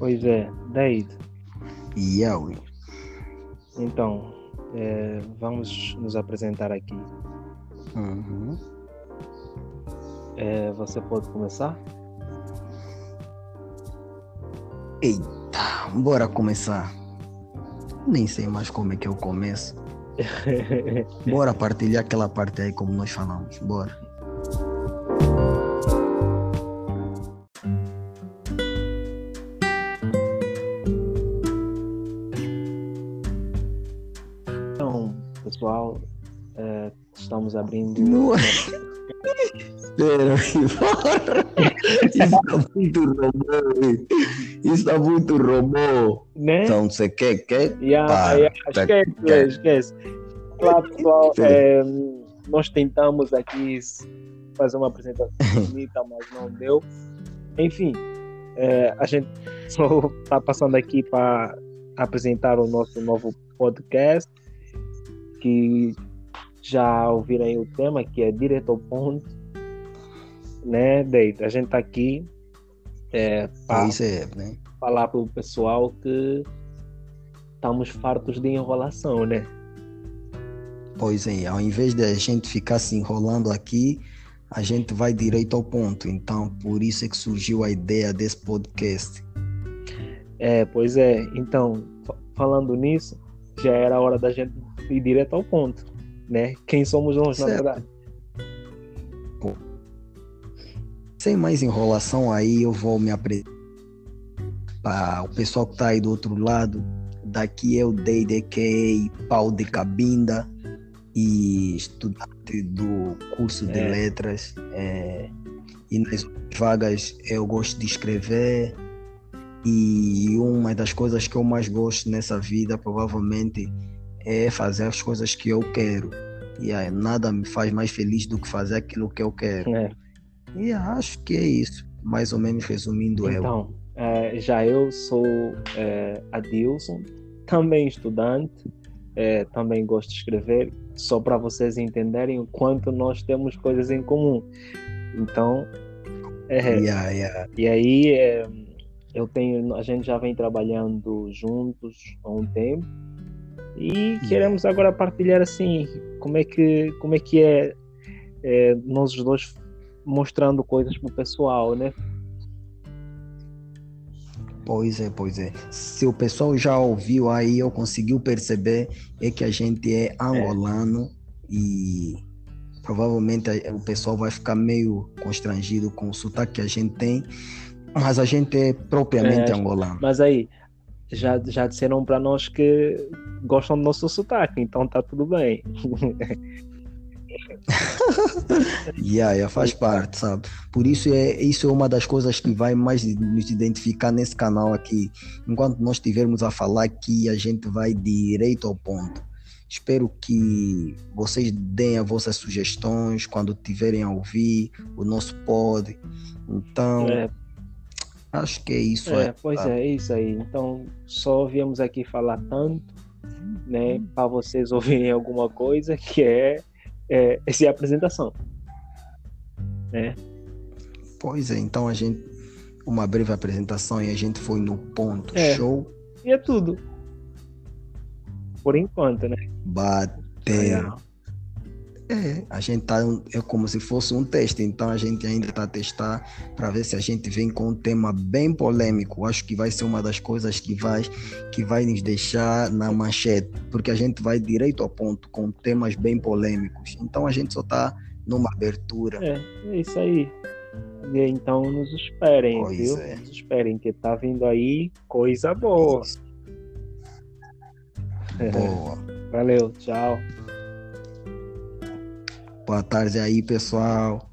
Pois é, Deide. E eu. Então, é, vamos nos apresentar aqui. Uhum. É, você pode começar? Eita, bora começar. Nem sei mais como é que eu começo. Bora partilhar aquela parte aí como nós falamos. Bora. Pessoal, é, estamos abrindo. Não. Espera. Isso tá muito robô. Isso tá muito robô. Né? Então, você quer? Quer? Yeah, Pá, yeah, tá- esquece, quer. esquece. Olá, pessoal. É, nós tentamos aqui fazer uma apresentação bonita, mas não deu. Enfim, é, a gente só está passando aqui para apresentar o nosso novo podcast, que já ouviram aí o tema, que é direto ao ponto. Né, Deita? A gente está aqui é, para é, né? falar para o pessoal que estamos fartos de enrolação, né? Pois é, ao invés de a gente ficar se enrolando aqui, a gente vai direito ao ponto. Então, por isso é que surgiu a ideia desse podcast. É, pois é. Então, fa- falando nisso, já era hora da gente ir direto ao ponto, né? Quem somos nós, na Certo. verdade? Sem mais enrolação aí, eu vou me apresentar para o pessoal que está aí do outro lado. Daqui é o é Pau de Cabinda e estudante do curso de É. letras. é, e nas vagas eu gosto de escrever. E uma das coisas que eu mais gosto nessa vida, provavelmente, é fazer as coisas que eu quero. E aí, nada me faz mais feliz do que fazer aquilo que eu quero. É. E acho que é isso, mais ou menos resumindo eu. Então, é, já eu sou é, Adilson, também estudante, é, também gosto de escrever, só para vocês entenderem o quanto nós temos coisas em comum. Então, é, Yeah, yeah. E aí é, eu tenho, a gente já vem trabalhando juntos há um tempo e queremos agora partilhar assim como é que como é que é, é, nós dois mostrando coisas pro pessoal, né? Pois é, pois é. Se o pessoal já ouviu aí, ou conseguiu perceber, é que a gente é angolano e provavelmente o pessoal vai ficar meio constrangido com o sotaque que a gente tem, mas a gente é propriamente É, angolano. Mas aí já já disseram para nós que gostam do nosso sotaque, então tá tudo bem. Yeah, yeah, faz parte, sabe? Por isso é isso é uma das coisas que vai mais nos identificar nesse canal aqui. Enquanto nós estivermos a falar aqui, a gente vai direito ao ponto. Espero que vocês deem as vossas sugestões quando tiverem a ouvir o nosso pod. Então, É, acho que é isso. É, aí, pois é, é isso aí. Então, só viemos aqui falar tanto, né, para vocês ouvirem alguma coisa, que é, é essa é apresentação. Né? Pois é, então a gente uma breve apresentação e a gente foi no ponto. É. Show. E é tudo. Por enquanto, né? Bater. É, a gente tá é como se fosse um teste, então a gente ainda está a testar para ver se a gente vem com um tema bem polêmico. Acho que vai ser uma das coisas que vai que vai nos deixar na manchete, porque a gente vai direito ao ponto com temas bem polêmicos. Então a gente só está numa abertura. É, é isso aí. E então nos esperem, Pois viu? é. Nos esperem, que tá vindo aí coisa boa. Boa. Valeu, tchau. Boa tarde aí, pessoal.